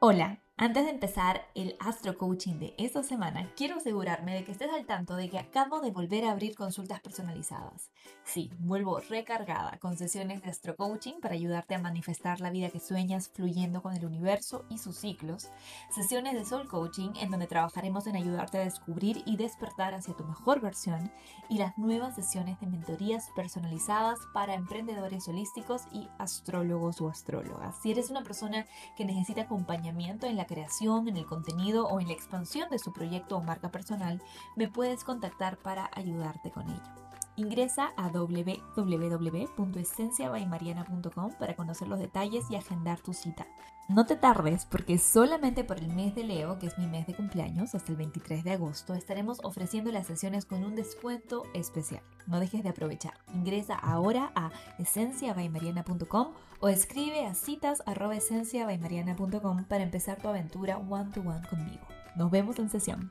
Hola, antes de empezar el Astro Coaching de esta semana, quiero asegurarme de que estés al tanto de que acabo de volver a abrir consultas personalizadas. Sí, vuelvo recargada con sesiones de Astro Coaching para ayudarte a manifestar la vida que sueñas fluyendo con el universo y sus ciclos. Sesiones de Soul Coaching en donde trabajaremos en ayudarte a descubrir y despertar hacia tu mejor versión. Y las nuevas sesiones de mentorías personalizadas para emprendedores holísticos y astrólogos o astrólogas. Si eres una persona que necesita acompañamiento en la creación, en el contenido o en la expansión de su proyecto o marca personal, me puedes contactar para ayudarte con ello. Ingresa a www.esenciabaymariana.com para conocer los detalles y agendar tu cita. No te tardes porque solamente por el mes de Leo, que es mi mes de cumpleaños, hasta el 23 de agosto, estaremos ofreciendo las sesiones con un descuento especial. No dejes de aprovechar. Ingresa ahora a esenciabaymariana.com o escribe a citas.esenciabaymariana.com para empezar tu aventura one to one conmigo. Nos vemos en sesión.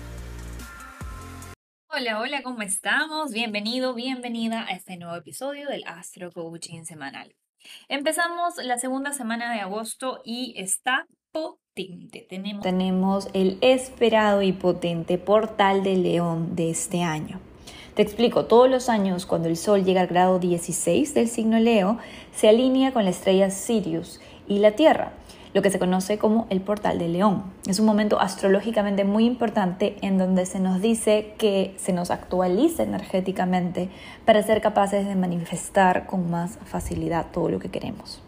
Hola, hola, ¿cómo estamos? Bienvenido, bienvenida a este nuevo episodio del Astro Coaching Semanal. Empezamos la segunda semana de agosto y está potente. Tenemos, el esperado y potente portal de León de este año. Te explico, todos los años cuando el Sol llega al grado 16 del signo Leo, se alinea con la estrella Sirius y la Tierra lo que se conoce como el portal de León. Es un momento astrológicamente muy importante en donde se nos dice que se nos actualiza energéticamente para ser capaces de manifestar con más facilidad todo lo que queremos.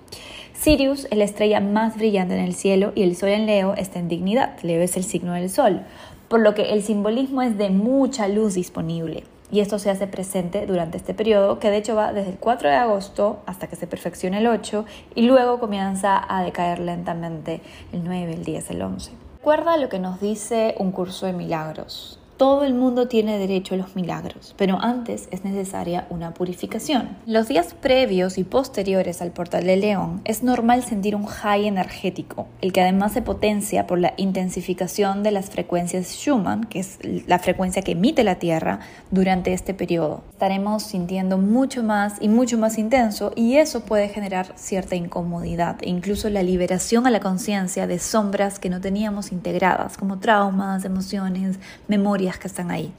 Sirius es la estrella más brillante en el cielo y el Sol en Leo está en dignidad. Leo es el signo del Sol, por lo que el simbolismo es de mucha luz disponible y esto se hace presente durante este periodo, que de hecho va desde el 4 de agosto hasta que se perfeccione el 8 y luego comienza a decaer lentamente el 9, el 10, el 11. Recuerda lo que nos dice un curso de milagros. Todo el mundo tiene derecho a los milagros, pero antes es necesaria una purificación. Los días previos y posteriores al portal de León es normal sentir un high energético, el que además se potencia por la intensificación de las frecuencias Schumann, que es la frecuencia que emite la Tierra durante este periodo. Estaremos sintiendo mucho más y mucho más intenso y eso puede generar cierta incomodidad e incluso la liberación a la conciencia de sombras que no teníamos integradas, como traumas, emociones, memorias que están ahí.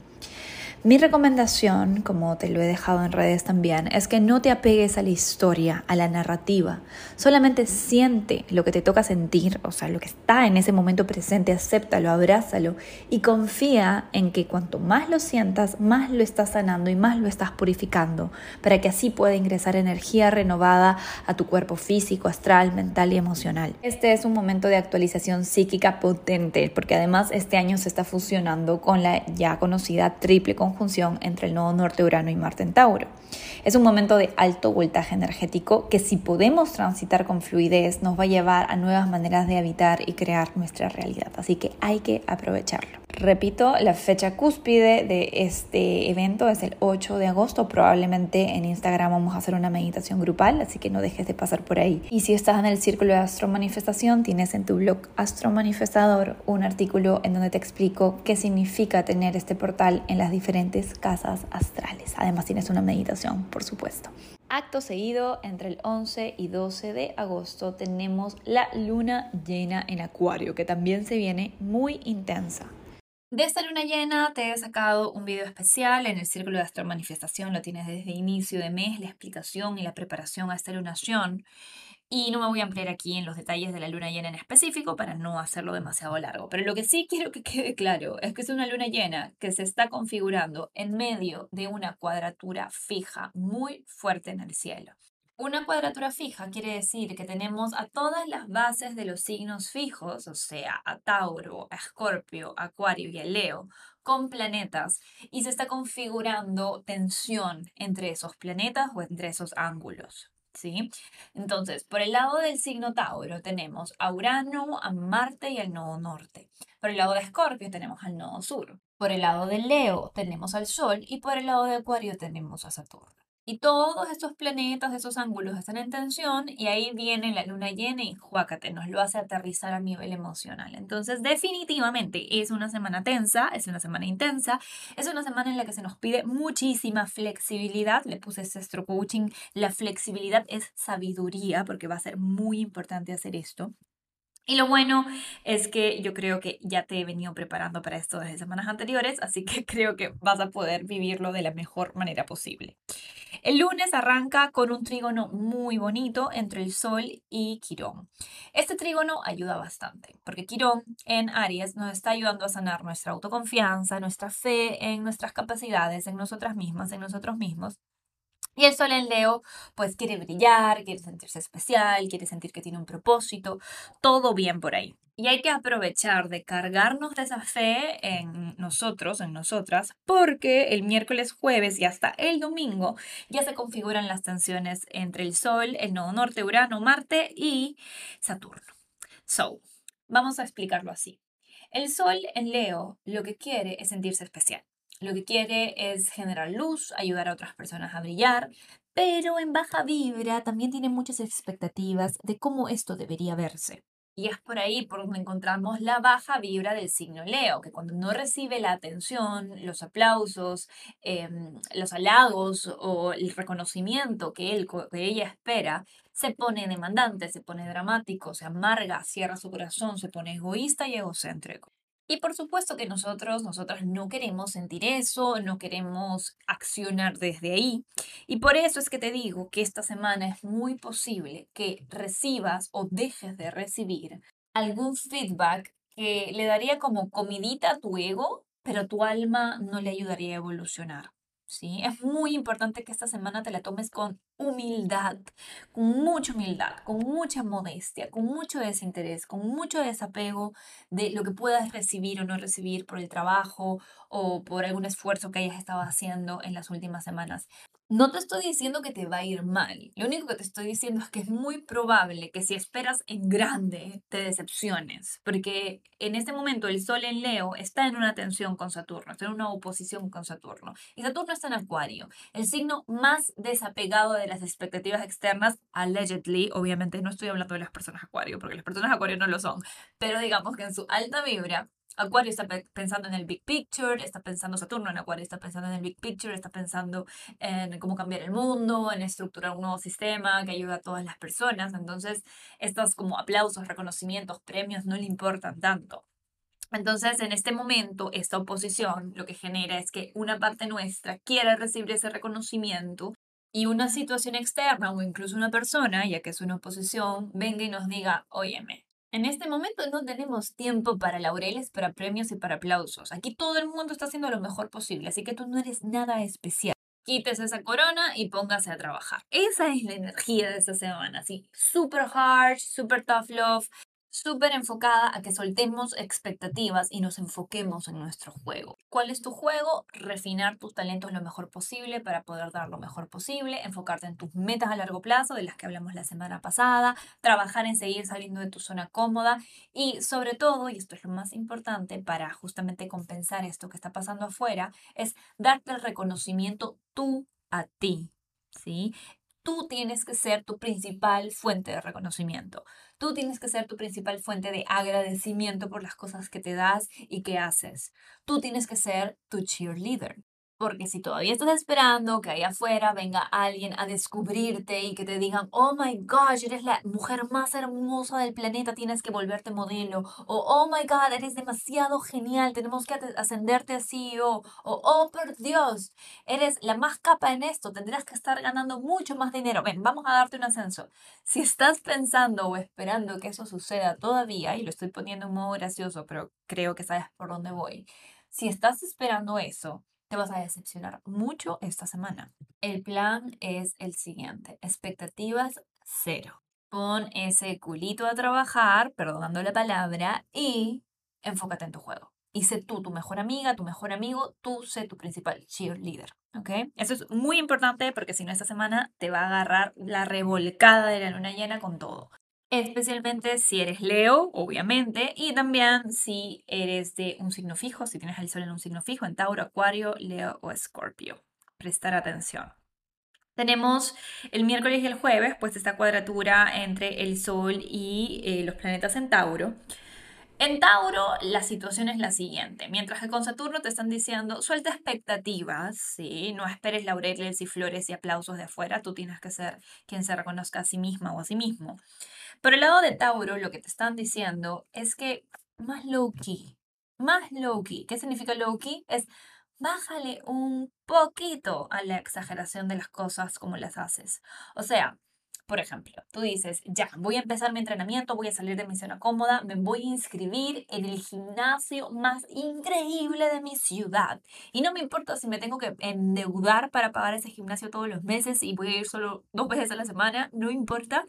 Mi recomendación, como te lo he dejado en redes también, es que no te apegues a la historia, a la narrativa. Solamente siente lo que te toca sentir, o sea, lo que está en ese momento presente, acéptalo, abrázalo y confía en que cuanto más lo sientas, más lo estás sanando y más lo estás purificando, para que así pueda ingresar energía renovada a tu cuerpo físico, astral, mental y emocional. Este es un momento de actualización psíquica potente, porque además este año se está fusionando con la ya conocida triple conjunción función entre el nodo norte Urano y Marte en Tauro. Es un momento de alto voltaje energético que si podemos transitar con fluidez nos va a llevar a nuevas maneras de habitar y crear nuestra realidad. Así que hay que aprovecharlo. Repito, la fecha cúspide de este evento es el 8 de agosto. Probablemente en Instagram vamos a hacer una meditación grupal, así que no dejes de pasar por ahí. Y si estás en el círculo de Astro Manifestación, tienes en tu blog Astro Manifestador un artículo en donde te explico qué significa tener este portal en las diferentes casas astrales. Además tienes una meditación, por supuesto. Acto seguido, entre el 11 y 12 de agosto tenemos la luna llena en Acuario, que también se viene muy intensa. De esta luna llena te he sacado un video especial en el Círculo de Astro Manifestación, lo tienes desde inicio de mes, la explicación y la preparación a esta lunación. Y no me voy a ampliar aquí en los detalles de la luna llena en específico para no hacerlo demasiado largo. Pero lo que sí quiero que quede claro es que es una luna llena que se está configurando en medio de una cuadratura fija muy fuerte en el cielo. Una cuadratura fija quiere decir que tenemos a todas las bases de los signos fijos, o sea, a Tauro, a Escorpio, Acuario y a Leo, con planetas y se está configurando tensión entre esos planetas o entre esos ángulos. ¿Sí? Entonces, por el lado del signo Tauro tenemos a Urano, a Marte y al nodo norte. Por el lado de Escorpio tenemos al nodo sur. Por el lado de Leo tenemos al Sol y por el lado de Acuario tenemos a Saturno. Y todos estos planetas, esos ángulos están en tensión y ahí viene la luna llena y juácate, nos lo hace aterrizar a nivel emocional. Entonces, definitivamente es una semana tensa, es una semana intensa, es una semana en la que se nos pide muchísima flexibilidad. Le puse este coaching, la flexibilidad es sabiduría porque va a ser muy importante hacer esto. Y lo bueno es que yo creo que ya te he venido preparando para esto desde semanas anteriores, así que creo que vas a poder vivirlo de la mejor manera posible. El lunes arranca con un trígono muy bonito entre el Sol y Quirón. Este trígono ayuda bastante, porque Quirón en Aries nos está ayudando a sanar nuestra autoconfianza, nuestra fe en nuestras capacidades, en nosotras mismas, en nosotros mismos. Y el sol en Leo, pues quiere brillar, quiere sentirse especial, quiere sentir que tiene un propósito, todo bien por ahí. Y hay que aprovechar de cargarnos de esa fe en nosotros, en nosotras, porque el miércoles, jueves y hasta el domingo ya se configuran las tensiones entre el Sol, el nodo norte, Urano, Marte y Saturno. So, vamos a explicarlo así. El Sol en Leo lo que quiere es sentirse especial. Lo que quiere es generar luz, ayudar a otras personas a brillar, pero en baja vibra también tiene muchas expectativas de cómo esto debería verse. Y es por ahí por donde encontramos la baja vibra del signo Leo, que cuando no recibe la atención, los aplausos, em, los halagos o el reconocimiento que, él, que ella espera, se pone demandante, se pone dramático, se amarga, cierra su corazón, se pone egoísta y egocéntrico. Y por supuesto que nosotros, nosotras no queremos sentir eso, no queremos accionar desde ahí. Y por eso es que te digo que esta semana es muy posible que recibas o dejes de recibir algún feedback que le daría como comidita a tu ego, pero tu alma no le ayudaría a evolucionar. ¿sí? Es muy importante que esta semana te la tomes con humildad, con mucha humildad, con mucha modestia, con mucho desinterés, con mucho desapego de lo que puedas recibir o no recibir por el trabajo o por algún esfuerzo que hayas estado haciendo en las últimas semanas. No te estoy diciendo que te va a ir mal. Lo único que te estoy diciendo es que es muy probable que si esperas en grande te decepciones, porque en este momento el Sol en Leo está en una tensión con Saturno, está en una oposición con Saturno. Y Saturno está en Acuario, el signo más desapegado de las expectativas externas, allegedly. Obviamente no estoy hablando de las personas Acuario, porque las personas Acuario no lo son, pero digamos que en su alta vibra Acuario está pensando en el big picture, está pensando Saturno en Acuario, está pensando en el big picture, está pensando en cómo cambiar el mundo, en estructurar un nuevo sistema que ayude a todas las personas. Entonces, estos como aplausos, reconocimientos, premios no le importan tanto. Entonces, en este momento, esta oposición lo que genera es que una parte nuestra quiere recibir ese reconocimiento y una situación externa o incluso una persona, ya que es una oposición, venga y nos diga, óyeme, en este momento no tenemos tiempo para laureles, para premios y para aplausos. Aquí todo el mundo está haciendo lo mejor posible, así que tú no eres nada especial. Quítese esa corona y póngase a trabajar. Esa es la energía de esta semana, así, super hard, super tough love, súper enfocada a que soltemos expectativas y nos enfoquemos en nuestro juego. ¿Cuál es tu juego? Refinar tus talentos lo mejor posible para poder dar lo mejor posible, enfocarte en tus metas a largo plazo, de las que hablamos la semana pasada, trabajar en seguir saliendo de tu zona cómoda y sobre todo, y esto es lo más importante para justamente compensar esto que está pasando afuera, es darte el reconocimiento tú a ti. ¿Sí? Tú tienes que ser tu principal fuente de reconocimiento. Tú tienes que ser tu principal fuente de agradecimiento por las cosas que te das y que haces. Tú tienes que ser tu cheerleader. Porque si todavía estás esperando que ahí afuera venga alguien a descubrirte y que te digan, oh my gosh, eres la mujer más hermosa del planeta, tienes que volverte modelo. O oh my god, eres demasiado genial, tenemos que ascenderte a CEO. O oh por Dios, eres la más capa en esto, tendrás que estar ganando mucho más dinero. Ven, vamos a darte un ascenso. Si estás pensando o esperando que eso suceda todavía, y lo estoy poniendo en modo gracioso, pero creo que sabes por dónde voy. Si estás esperando eso, te vas a decepcionar mucho esta semana. El plan es el siguiente, expectativas cero. Pon ese culito a trabajar, perdonando la palabra, y enfócate en tu juego. Y sé tú tu mejor amiga, tu mejor amigo, tú sé tu principal cheerleader. ¿Ok? Eso es muy importante porque si no, esta semana te va a agarrar la revolcada de la luna llena con todo. Especialmente si eres Leo, obviamente, y también si eres de un signo fijo, si tienes el sol en un signo fijo, en Tauro, Acuario, Leo o Escorpio. Prestar atención. Tenemos el miércoles y el jueves, pues esta cuadratura entre el Sol y eh, los planetas en Tauro. En Tauro, la situación es la siguiente. Mientras que con Saturno te están diciendo, suelta expectativas, ¿sí? No esperes laureles y flores y aplausos de afuera, tú tienes que ser quien se reconozca a sí misma o a sí mismo. Por el lado de Tauro, lo que te están diciendo es que más low-key, más low-key. ¿Qué significa low-key? Es bájale un poquito a la exageración de las cosas como las haces. O sea, por ejemplo, tú dices, ya, voy a empezar mi entrenamiento, voy a salir de mi zona cómoda, me voy a inscribir en el gimnasio más increíble de mi ciudad. Y no me importa si me tengo que endeudar para pagar ese gimnasio todos los meses y voy a ir solo dos veces a la semana, no importa,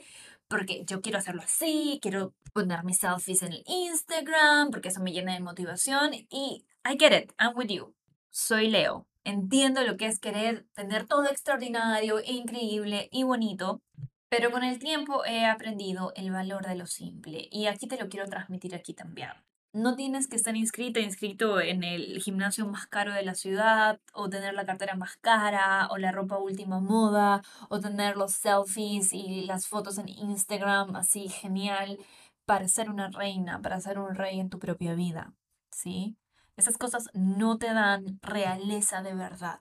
porque yo quiero hacerlo así, quiero poner mis selfies en el Instagram, porque eso me llena de motivación y I get it, I'm with you. Soy Leo. Entiendo lo que es querer tener todo extraordinario, increíble y bonito, pero con el tiempo he aprendido el valor de lo simple y aquí te lo quiero transmitir aquí también. No tienes que estar inscrita, inscrito en el gimnasio más caro de la ciudad, o tener la cartera más cara, o la ropa última moda, o tener los selfies y las fotos en Instagram así genial, para ser una reina, para ser un rey en tu propia vida. ¿Sí? Esas cosas no te dan realeza de verdad.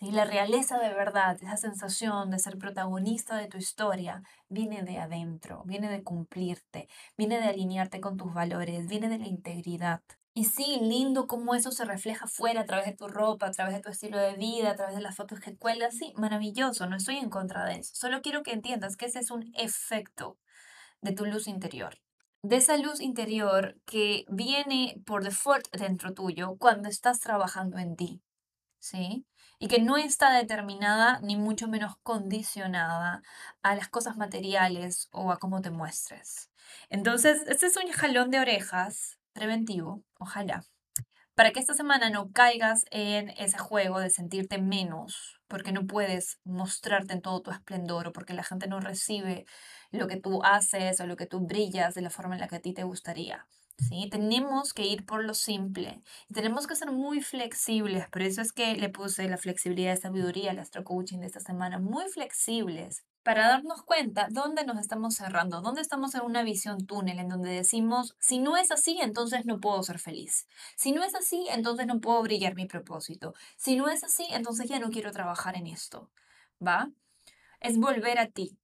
La realeza de verdad, esa sensación de ser protagonista de tu historia, viene de adentro, viene de cumplirte, viene de alinearte con tus valores, viene de la integridad. Y sí, lindo cómo eso se refleja fuera a través de tu ropa, a través de tu estilo de vida, a través de las fotos que cuelgas. Sí, maravilloso, no estoy en contra de eso. Solo quiero que entiendas que ese es un efecto de tu luz interior. De esa luz interior que viene por default dentro tuyo cuando estás trabajando en ti. ¿Sí? Y que no está determinada ni mucho menos condicionada a las cosas materiales o a cómo te muestres. Entonces, este es un jalón de orejas preventivo, ojalá, para que esta semana no caigas en ese juego de sentirte menos, porque no puedes mostrarte en todo tu esplendor o porque la gente no recibe lo que tú haces o lo que tú brillas de la forma en la que a ti te gustaría. ¿Sí? Tenemos que ir por lo simple y tenemos que ser muy flexibles. Por eso es que le puse la flexibilidad de sabiduría al astro coaching de esta semana, muy flexibles para darnos cuenta dónde nos estamos cerrando, dónde estamos en una visión túnel en donde decimos, si no es así, entonces no puedo ser feliz. Si no es así, entonces no puedo brillar mi propósito. Si no es así, entonces ya no quiero trabajar en esto. ¿Va? Es volver a ti,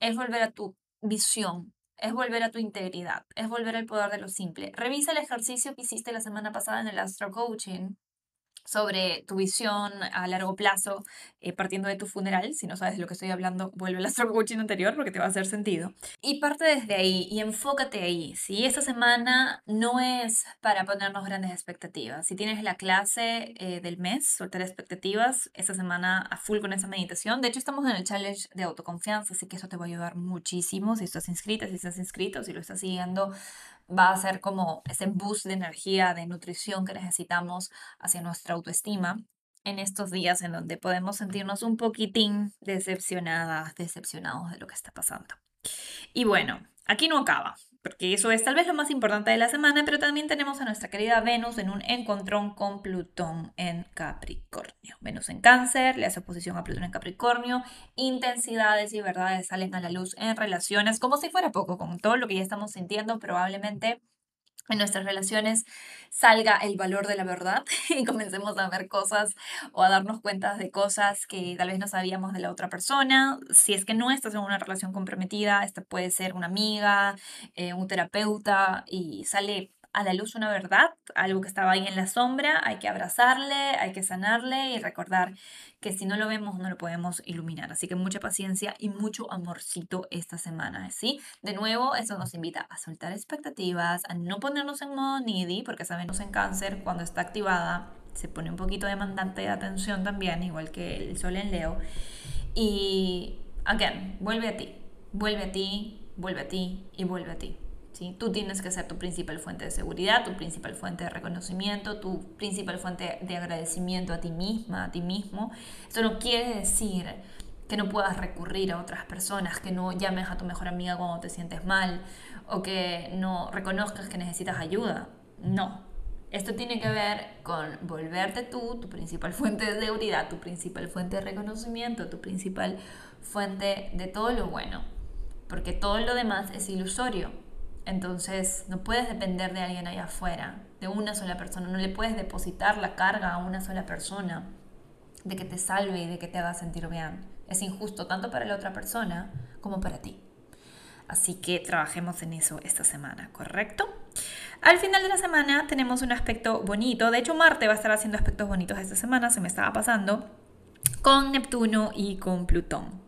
es volver a tu visión, es volver a tu integridad, es volver al poder de lo simple. Revisa el ejercicio que hiciste la semana pasada en el Astro Coaching sobre tu visión a largo plazo eh, partiendo de tu funeral. Si no sabes de lo que estoy hablando, vuelve al astro coaching anterior porque te va a hacer sentido. Y parte desde ahí y enfócate ahí. Si esta semana no es para ponernos grandes expectativas, si tienes la clase eh, del mes, soltar expectativas, esta semana a full con esa meditación. De hecho, estamos en el challenge de autoconfianza, así que eso te va a ayudar muchísimo. Si estás inscrita, si estás inscrito, si lo estás siguiendo, va a ser como ese boost de energía, de nutrición que necesitamos hacia nuestra autoestima en estos días en donde podemos sentirnos un poquitín decepcionadas, decepcionados de lo que está pasando. Y bueno, aquí no acaba porque eso es tal vez lo más importante de la semana, pero también tenemos a nuestra querida Venus en un encontrón con Plutón en Capricornio. Venus en cáncer, le hace oposición a Plutón en Capricornio, intensidades y verdades salen a la luz en relaciones, como si fuera poco, con todo lo que ya estamos sintiendo, probablemente en nuestras relaciones salga el valor de la verdad y comencemos a ver cosas o a darnos cuenta de cosas que tal vez no sabíamos de la otra persona. Si es que no estás en una relación comprometida, esta puede ser una amiga, eh, un terapeuta y sale a la luz una verdad, algo que estaba ahí en la sombra, hay que abrazarle, hay que sanarle y recordar que si no lo vemos no lo podemos iluminar. Así que mucha paciencia y mucho amorcito esta semana, ¿sí? De nuevo, eso nos invita a soltar expectativas, a no ponernos en modo needy, porque sabemos en cáncer cuando está activada se pone un poquito demandante de atención también, igual que el sol en Leo. Y, again, vuelve a ti, vuelve a ti, vuelve a ti y vuelve a ti. ¿Sí? Tú tienes que ser tu principal fuente de seguridad, tu principal fuente de reconocimiento, tu principal fuente de agradecimiento a ti misma, a ti mismo. Eso no quiere decir que no puedas recurrir a otras personas, que no llames a tu mejor amiga cuando te sientes mal o que no reconozcas que necesitas ayuda. No. Esto tiene que ver con volverte tú, tu principal fuente de seguridad, tu principal fuente de reconocimiento, tu principal fuente de todo lo bueno. Porque todo lo demás es ilusorio. Entonces no puedes depender de alguien allá afuera, de una sola persona. No le puedes depositar la carga a una sola persona de que te salve y de que te haga sentir bien. Es injusto tanto para la otra persona como para ti. Así que trabajemos en eso esta semana, ¿correcto? Al final de la semana tenemos un aspecto bonito. De hecho, Marte va a estar haciendo aspectos bonitos esta semana, se me estaba pasando, con Neptuno y con Plutón.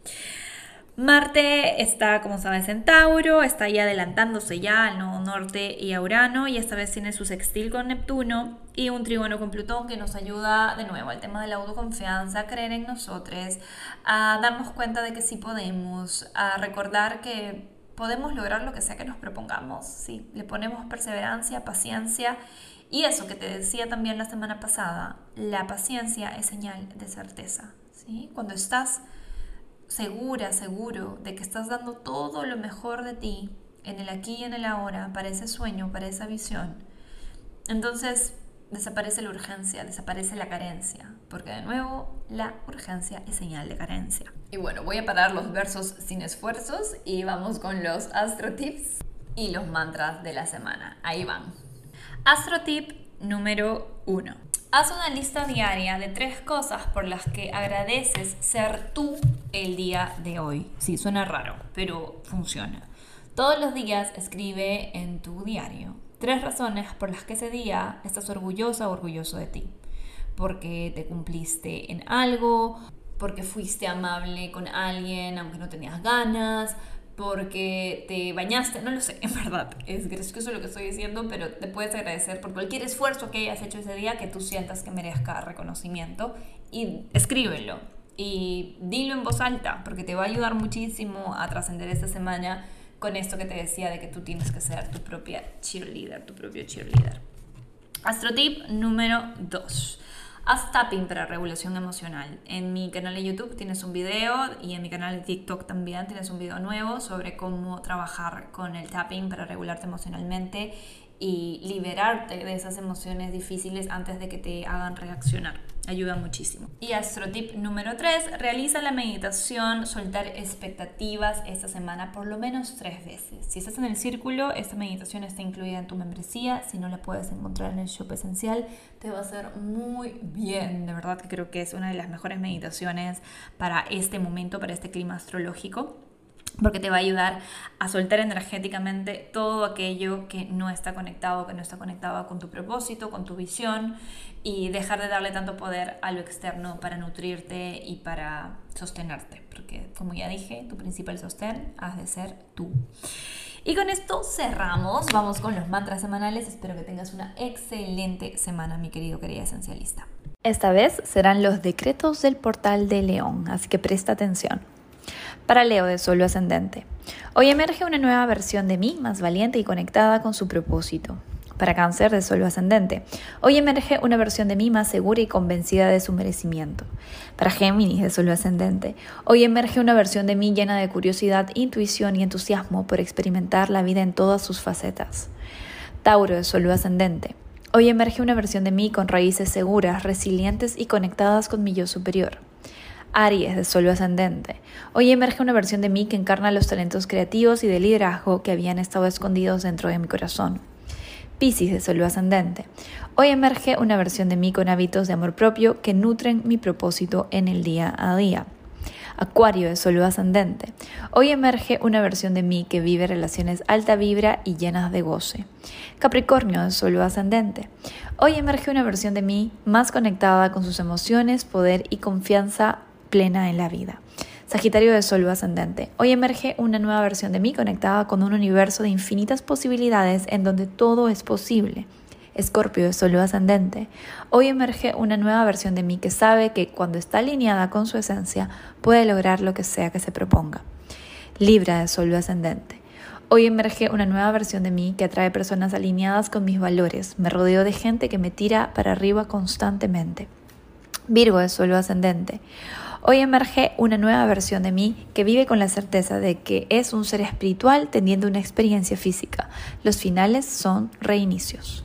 Marte está, como sabes, en Tauro, está ahí adelantándose ya al norte y a Urano, y esta vez tiene su sextil con Neptuno y un trígono con Plutón que nos ayuda de nuevo al tema de la autoconfianza, a creer en nosotros, a darnos cuenta de que sí podemos, a recordar que podemos lograr lo que sea que nos propongamos, si le ponemos perseverancia, paciencia y eso que te decía también la semana pasada, la paciencia es señal de certeza, ¿sí? Cuando estás segura, seguro de que estás dando todo lo mejor de ti en el aquí y en el ahora, para ese sueño, para esa visión, entonces desaparece la urgencia, desaparece la carencia, porque de nuevo la urgencia es señal de carencia. Y bueno, voy a parar los versos sin esfuerzos y vamos con los astro tips y los mantras de la semana. Ahí van. Astro tip número uno. Haz una lista diaria de tres cosas por las que agradeces ser tú el día de hoy. Sí, suena raro, pero funciona. Todos los días escribe en tu diario tres razones por las que ese día estás orgullosa o orgulloso de ti. Porque te cumpliste en algo, porque fuiste amable con alguien aunque no tenías ganas, porque te bañaste, no lo sé, en verdad, es gracioso lo que estoy diciendo, pero te puedes agradecer por cualquier esfuerzo que hayas hecho ese día que tú sientas que merezca reconocimiento y escríbelo y dilo en voz alta, porque te va a ayudar muchísimo a trascender esta semana con esto que te decía de que tú tienes que ser tu propia cheerleader, tu propio cheerleader. Astro tip número 2. Haz tapping para regulación emocional. En mi canal de YouTube tienes un video y en mi canal de TikTok también tienes un video nuevo sobre cómo trabajar con el tapping para regularte emocionalmente y liberarte de esas emociones difíciles antes de que te hagan reaccionar. Ayuda muchísimo. Y astrotip número 3, realiza la meditación, soltar expectativas esta semana por lo menos tres veces. Si estás en el círculo, esta meditación está incluida en tu membresía. Si no la puedes encontrar en el shop esencial, te va a hacer muy bien. De verdad que creo que es una de las mejores meditaciones para este momento, para este clima astrológico porque te va a ayudar a soltar energéticamente todo aquello que no está conectado, que no está conectado con tu propósito, con tu visión y dejar de darle tanto poder a lo externo para nutrirte y para sostenerte, porque como ya dije, tu principal sostén has de ser tú. Y con esto cerramos, vamos con los mantras semanales, espero que tengas una excelente semana, mi querido querida esencialista. Esta vez serán los decretos del portal de León, así que presta atención. Para Leo de Solo Ascendente. Hoy emerge una nueva versión de mí, más valiente y conectada con su propósito. Para Cáncer de Solo Ascendente. Hoy emerge una versión de mí más segura y convencida de su merecimiento. Para Géminis de Solo Ascendente. Hoy emerge una versión de mí llena de curiosidad, intuición y entusiasmo por experimentar la vida en todas sus facetas. Tauro de Solo Ascendente. Hoy emerge una versión de mí con raíces seguras, resilientes y conectadas con mi yo superior. Aries de Solo Ascendente. Hoy emerge una versión de mí que encarna los talentos creativos y de liderazgo que habían estado escondidos dentro de mi corazón. Piscis de Solo Ascendente. Hoy emerge una versión de mí con hábitos de amor propio que nutren mi propósito en el día a día. Acuario de Solo Ascendente. Hoy emerge una versión de mí que vive relaciones alta vibra y llenas de goce. Capricornio de Solo Ascendente. Hoy emerge una versión de mí más conectada con sus emociones, poder y confianza plena en la vida. Sagitario de Sol ascendente. Hoy emerge una nueva versión de mí conectada con un universo de infinitas posibilidades en donde todo es posible. Escorpio de Sol ascendente. Hoy emerge una nueva versión de mí que sabe que cuando está alineada con su esencia puede lograr lo que sea que se proponga. Libra de Sol ascendente. Hoy emerge una nueva versión de mí que atrae personas alineadas con mis valores. Me rodeo de gente que me tira para arriba constantemente. Virgo de Sol ascendente. Hoy emerge una nueva versión de mí que vive con la certeza de que es un ser espiritual teniendo una experiencia física. Los finales son reinicios.